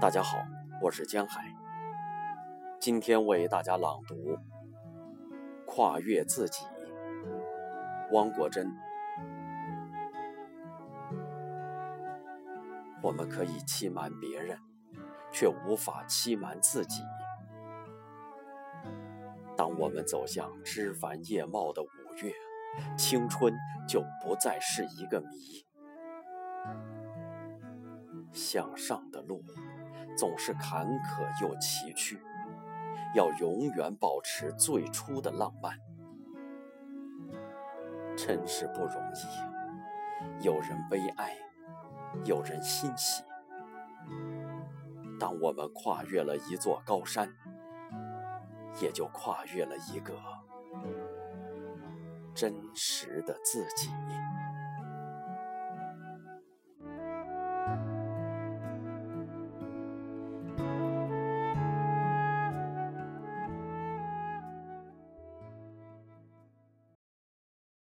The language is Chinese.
大家好，我是江海。今天为大家朗读《跨越自己》，汪国真。我们可以欺瞒别人，却无法欺瞒自己。当我们走向枝繁叶茂的五月，青春就不再是一个谜。向上的路总是坎坷又崎岖，要永远保持最初的浪漫。真是不容易，有人悲哀，有人欣喜。当我们跨越了一座高山，也就跨越了一个真实的自己。